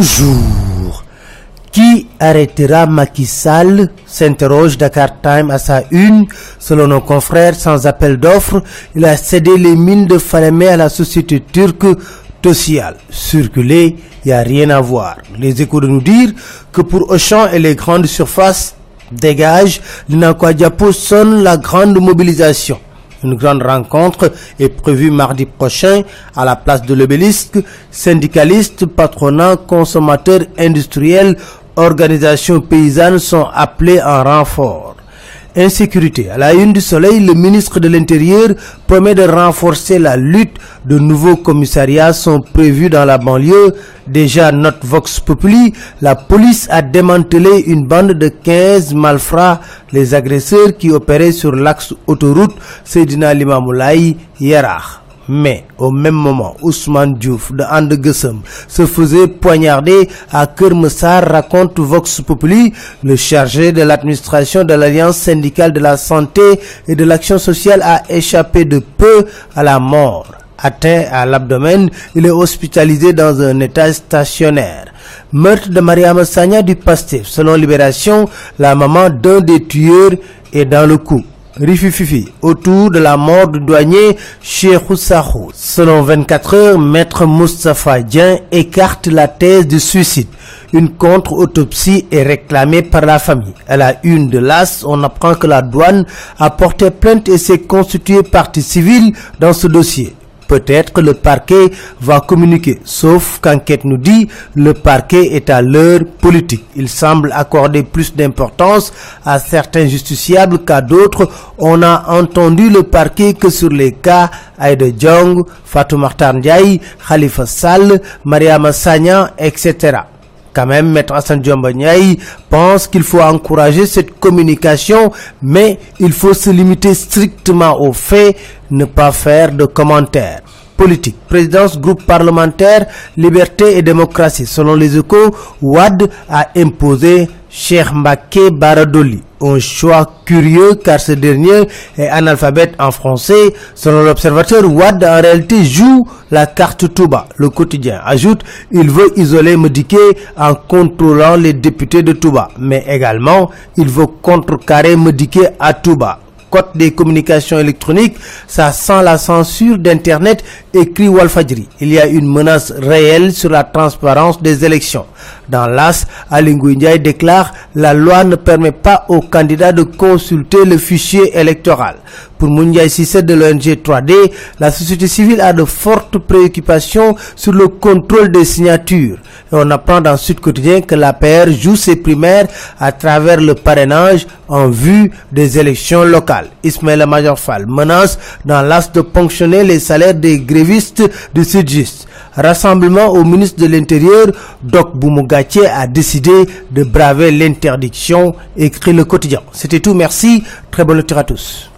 Bonjour. Qui arrêtera Macky Sall s'interroge Dakar Time à sa une. Selon nos confrères, sans appel d'offres, il a cédé les mines de Falemé à la société turque Tosyal. Circuler, il n'y a rien à voir. Les échos nous dire que pour Auchan et les grandes surfaces dégagent, Diapo sonne la grande mobilisation. Une grande rencontre est prévue mardi prochain à la place de l'obélisque. Syndicalistes, patronats, consommateurs industriels, organisations paysannes sont appelés en renfort. Insécurité. À la une du soleil, le ministre de l'Intérieur promet de renforcer la lutte. De nouveaux commissariats sont prévus dans la banlieue. Déjà, note Vox Populi, la police a démantelé une bande de 15 malfrats, les agresseurs qui opéraient sur l'axe autoroute Seydina Limamoulaye Yerach. Mais au même moment, Ousmane Diouf de Andegesem se faisait poignarder à Kermessar, raconte Vox Populi, le chargé de l'administration de l'Alliance syndicale de la santé et de l'action sociale a échappé de peu à la mort. Atteint à l'abdomen, il est hospitalisé dans un état stationnaire. Meurtre de Mariam Sanya du Pasteur. Selon Libération, la maman d'un des tueurs est dans le coup. Rifififi autour de la mort du douanier Cheikh Sahou. Selon 24 heures, maître Moustapha Dien écarte la thèse de suicide. Une contre-autopsie est réclamée par la famille. À la une de l'AS, on apprend que la douane a porté plainte et s'est constituée partie civile dans ce dossier. Peut-être que le parquet va communiquer, sauf qu'enquête nous dit le parquet est à l'heure politique. Il semble accorder plus d'importance à certains justiciables qu'à d'autres. On a entendu le parquet que sur les cas Aïda Djong, Fatou Martar Ndiaye, Khalifa Sall, Mariama Sagna, etc. Quand même, Maître Hassan Ndiaye pense qu'il faut encourager cette communication, mais il faut se limiter strictement aux faits, ne pas faire de commentaires. Politique, présidence, groupe parlementaire, liberté et démocratie. Selon les échos, Ouad a imposé Cheikh Baradoli. Un choix curieux car ce dernier est analphabète en français. Selon l'observateur, Ouad en réalité joue la carte Touba. Le quotidien ajoute, il veut isoler Modiké en contrôlant les députés de Touba. Mais également, il veut contrecarrer Modiké à Touba. Code des communications électroniques, ça sent la censure d'Internet, écrit Walfadjri. Il y a une menace réelle sur la transparence des élections. Dans l'AS, Alingou déclare la loi ne permet pas aux candidats de consulter le fichier électoral. Pour Moundiaï Sissé de l'ONG 3D, la société civile a de fortes préoccupations sur le contrôle des signatures. On apprend dans Sud Quotidien que la PR joue ses primaires à travers le parrainage en vue des élections locales. Ismaël Majorfal menace dans l'as de ponctionner les salaires des grévistes de Sudjust. Rassemblement au ministre de l'Intérieur, Doc Boumogatier a décidé de braver l'interdiction, écrit le quotidien. C'était tout, merci, très bonne lecture à tous.